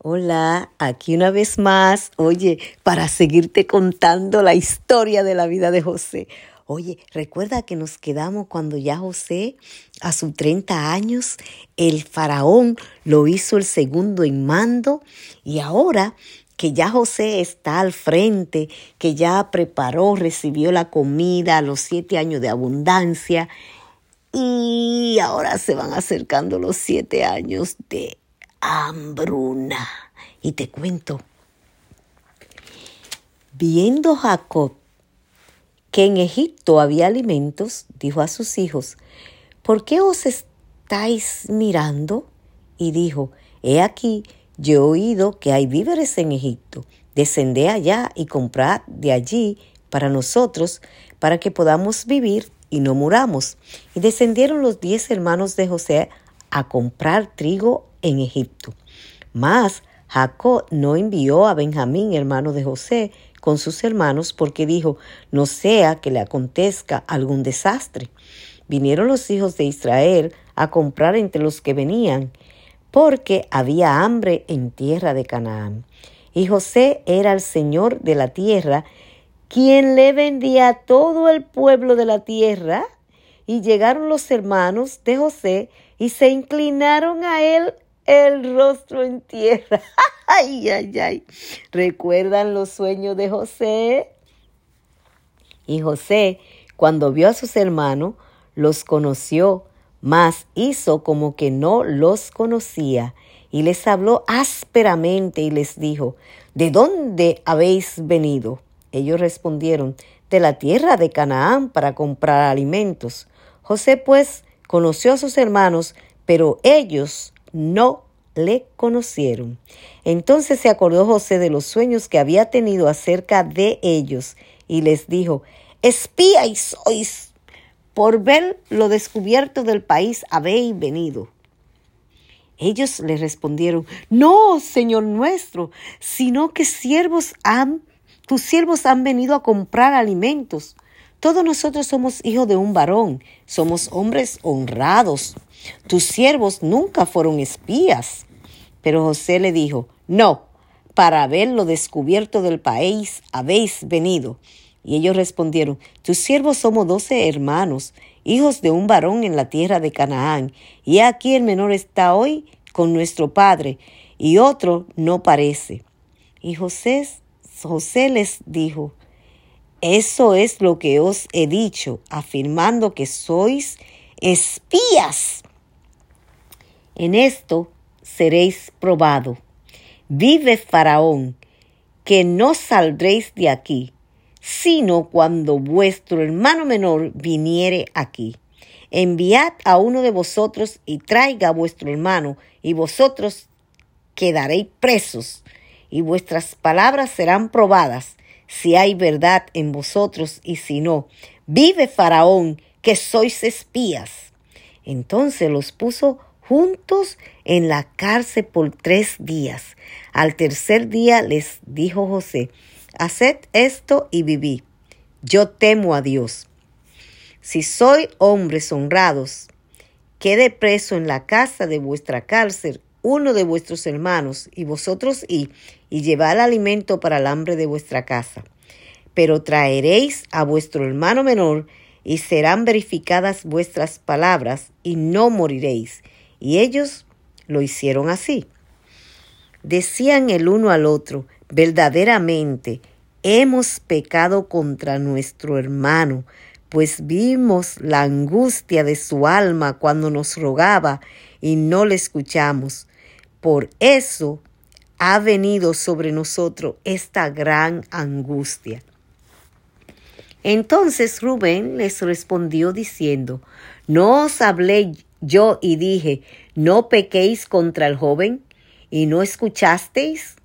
Hola, aquí una vez más, oye, para seguirte contando la historia de la vida de José. Oye, recuerda que nos quedamos cuando ya José, a sus 30 años, el faraón lo hizo el segundo en mando y ahora que ya José está al frente, que ya preparó, recibió la comida, los siete años de abundancia y ahora se van acercando los siete años de hambruna. Y te cuento, viendo Jacob que en Egipto había alimentos, dijo a sus hijos, ¿por qué os estáis mirando? Y dijo, he aquí, yo he oído que hay víveres en Egipto, descended allá y comprad de allí para nosotros, para que podamos vivir y no muramos. Y descendieron los diez hermanos de José a comprar trigo en Egipto. Mas Jacob no envió a Benjamín, hermano de José, con sus hermanos, porque dijo, no sea que le acontezca algún desastre. Vinieron los hijos de Israel a comprar entre los que venían, porque había hambre en tierra de Canaán. Y José era el señor de la tierra, quien le vendía a todo el pueblo de la tierra. Y llegaron los hermanos de José y se inclinaron a él el rostro en tierra. ay, ay, ay. ¿Recuerdan los sueños de José? Y José, cuando vio a sus hermanos, los conoció, mas hizo como que no los conocía, y les habló ásperamente y les dijo, ¿De dónde habéis venido? Ellos respondieron, de la tierra de Canaán para comprar alimentos. José pues conoció a sus hermanos, pero ellos no le conocieron. Entonces se acordó José de los sueños que había tenido acerca de ellos y les dijo, espíais sois, por ver lo descubierto del país habéis venido. Ellos le respondieron, no, Señor nuestro, sino que siervos han, tus siervos han venido a comprar alimentos. Todos nosotros somos hijos de un varón, somos hombres honrados. Tus siervos nunca fueron espías. Pero José le dijo, no, para ver lo descubierto del país habéis venido. Y ellos respondieron, tus siervos somos doce hermanos, hijos de un varón en la tierra de Canaán, y aquí el menor está hoy con nuestro padre, y otro no parece. Y José, José les dijo, eso es lo que os he dicho, afirmando que sois espías. En esto seréis probado. Vive Faraón, que no saldréis de aquí, sino cuando vuestro hermano menor viniere aquí. Enviad a uno de vosotros y traiga a vuestro hermano, y vosotros quedaréis presos, y vuestras palabras serán probadas si hay verdad en vosotros y si no. Vive Faraón, que sois espías. Entonces los puso juntos en la cárcel por tres días. Al tercer día les dijo José, haced esto y viví. Yo temo a Dios. Si soy hombres honrados, quede preso en la casa de vuestra cárcel uno de vuestros hermanos, y vosotros y, y llevad alimento para el hambre de vuestra casa. Pero traeréis a vuestro hermano menor, y serán verificadas vuestras palabras, y no moriréis. Y ellos lo hicieron así. Decían el uno al otro, verdaderamente, hemos pecado contra nuestro hermano, pues vimos la angustia de su alma cuando nos rogaba y no le escuchamos. Por eso ha venido sobre nosotros esta gran angustia. Entonces Rubén les respondió diciendo, ¿no os hablé yo y dije, no pequéis contra el joven y no escuchasteis?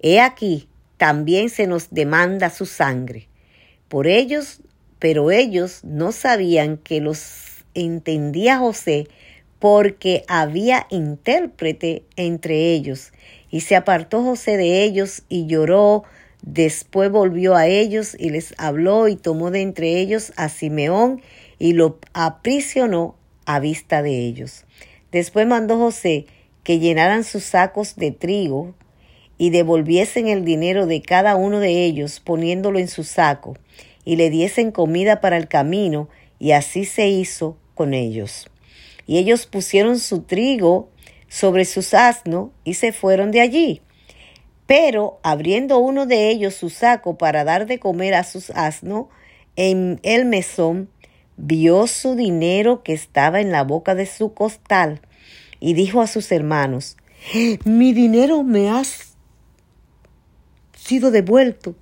He aquí, también se nos demanda su sangre. Por ellos, pero ellos no sabían que los entendía José porque había intérprete entre ellos. Y se apartó José de ellos y lloró. Después volvió a ellos y les habló y tomó de entre ellos a Simeón y lo aprisionó a vista de ellos. Después mandó José que llenaran sus sacos de trigo y devolviesen el dinero de cada uno de ellos poniéndolo en su saco, y le diesen comida para el camino, y así se hizo con ellos. Y ellos pusieron su trigo sobre sus asnos y se fueron de allí. Pero abriendo uno de ellos su saco para dar de comer a sus asnos, en el mesón vio su dinero que estaba en la boca de su costal y dijo a sus hermanos, mi dinero me ha sido devuelto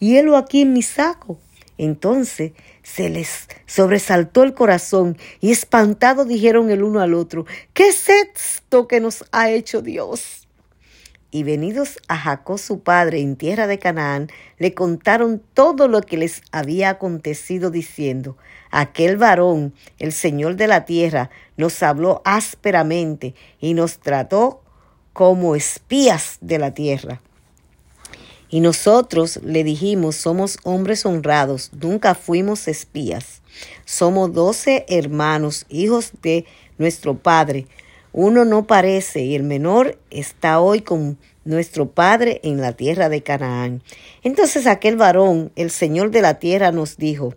y helo aquí en mi saco. Entonces se les sobresaltó el corazón y espantado dijeron el uno al otro, ¿qué es esto que nos ha hecho Dios? Y venidos a Jacob su padre en tierra de Canaán, le contaron todo lo que les había acontecido, diciendo, aquel varón, el Señor de la tierra, nos habló ásperamente y nos trató como espías de la tierra. Y nosotros le dijimos, somos hombres honrados, nunca fuimos espías. Somos doce hermanos, hijos de nuestro Padre uno no parece y el menor está hoy con nuestro padre en la tierra de Canaán. Entonces aquel varón, el Señor de la tierra, nos dijo,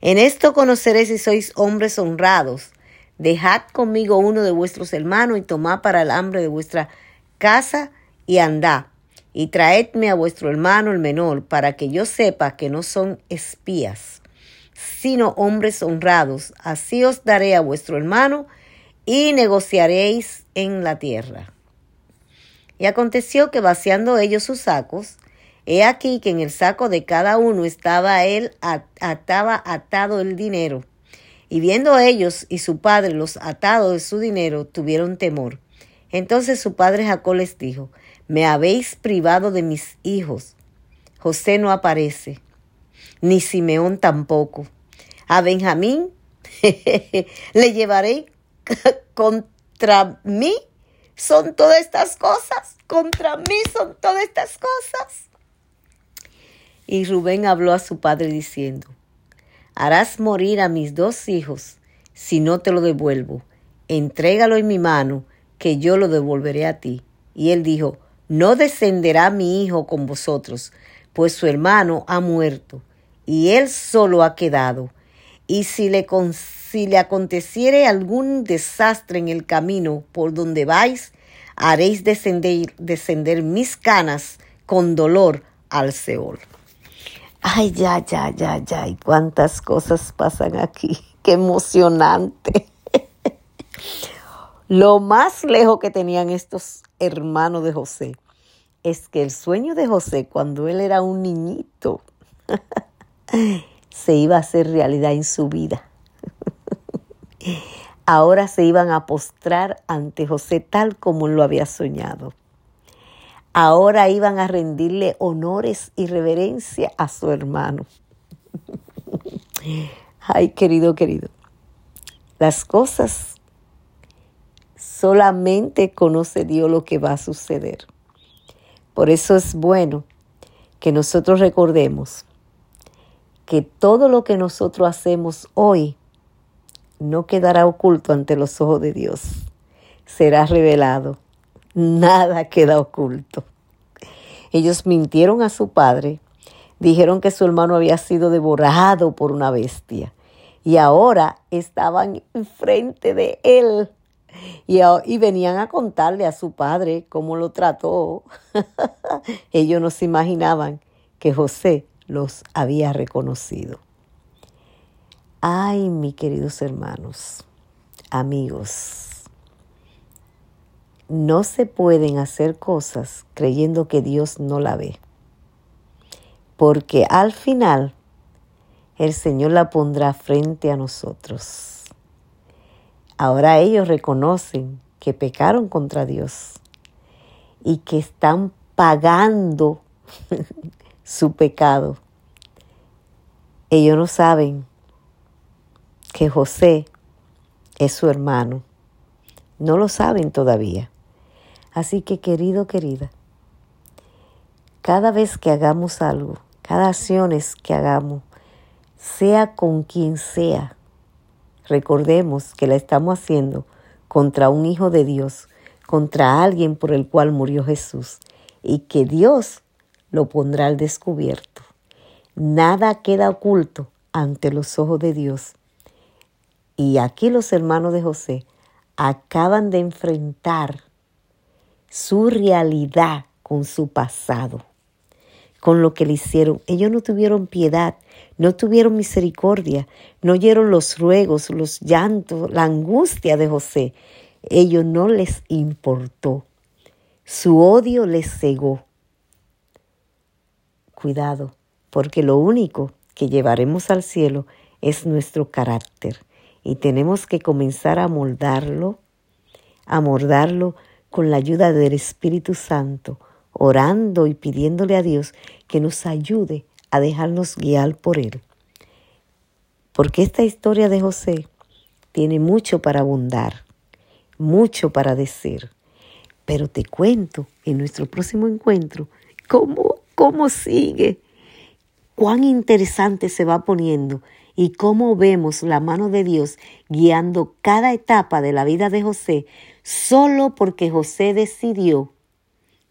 en esto conoceréis si sois hombres honrados. Dejad conmigo uno de vuestros hermanos y tomad para el hambre de vuestra casa y andad. Y traedme a vuestro hermano el menor, para que yo sepa que no son espías, sino hombres honrados. Así os daré a vuestro hermano y negociaréis en la tierra. Y aconteció que vaciando ellos sus sacos, he aquí que en el saco de cada uno estaba él ataba atado el dinero. Y viendo ellos y su padre los atados de su dinero, tuvieron temor. Entonces su padre Jacob les dijo, me habéis privado de mis hijos. José no aparece, ni Simeón tampoco. A Benjamín le llevaré contra mí son todas estas cosas, contra mí son todas estas cosas. Y Rubén habló a su padre diciendo, harás morir a mis dos hijos si no te lo devuelvo. Entrégalo en mi mano, que yo lo devolveré a ti. Y él dijo, no descenderá mi hijo con vosotros, pues su hermano ha muerto, y él solo ha quedado. Y si le si le aconteciere algún desastre en el camino por donde vais, haréis descender, descender mis canas con dolor al Seol. Ay, ya, ya, ya, ya, y cuántas cosas pasan aquí. Qué emocionante. Lo más lejos que tenían estos hermanos de José es que el sueño de José cuando él era un niñito se iba a hacer realidad en su vida ahora se iban a postrar ante José tal como lo había soñado. Ahora iban a rendirle honores y reverencia a su hermano. Ay, querido, querido, las cosas solamente conoce Dios lo que va a suceder. Por eso es bueno que nosotros recordemos que todo lo que nosotros hacemos hoy no quedará oculto ante los ojos de Dios, será revelado. Nada queda oculto. Ellos mintieron a su padre, dijeron que su hermano había sido devorado por una bestia y ahora estaban enfrente de él y, y, venían a contarle a su padre cómo lo trató. Ellos no se imaginaban que José los había reconocido. Ay, mis queridos hermanos, amigos, no se pueden hacer cosas creyendo que Dios no la ve, porque al final el Señor la pondrá frente a nosotros. Ahora ellos reconocen que pecaron contra Dios y que están pagando su pecado. Ellos no saben que José es su hermano. No lo saben todavía. Así que querido, querida, cada vez que hagamos algo, cada acciones que hagamos, sea con quien sea, recordemos que la estamos haciendo contra un hijo de Dios, contra alguien por el cual murió Jesús, y que Dios lo pondrá al descubierto. Nada queda oculto ante los ojos de Dios. Y aquí los hermanos de José acaban de enfrentar su realidad con su pasado, con lo que le hicieron. Ellos no tuvieron piedad, no tuvieron misericordia, no oyeron los ruegos, los llantos, la angustia de José. Ellos no les importó. Su odio les cegó. Cuidado, porque lo único que llevaremos al cielo es nuestro carácter y tenemos que comenzar a moldarlo, a mordarlo con la ayuda del Espíritu Santo, orando y pidiéndole a Dios que nos ayude a dejarnos guiar por Él. Porque esta historia de José tiene mucho para abundar, mucho para decir. Pero te cuento en nuestro próximo encuentro cómo, cómo sigue, cuán interesante se va poniendo y cómo vemos la mano de Dios guiando cada etapa de la vida de José solo porque José decidió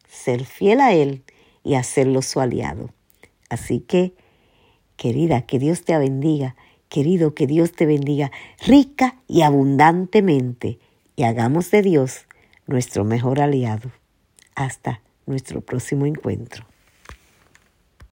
ser fiel a Él y hacerlo su aliado. Así que, querida, que Dios te bendiga, querido, que Dios te bendiga rica y abundantemente y hagamos de Dios nuestro mejor aliado. Hasta nuestro próximo encuentro.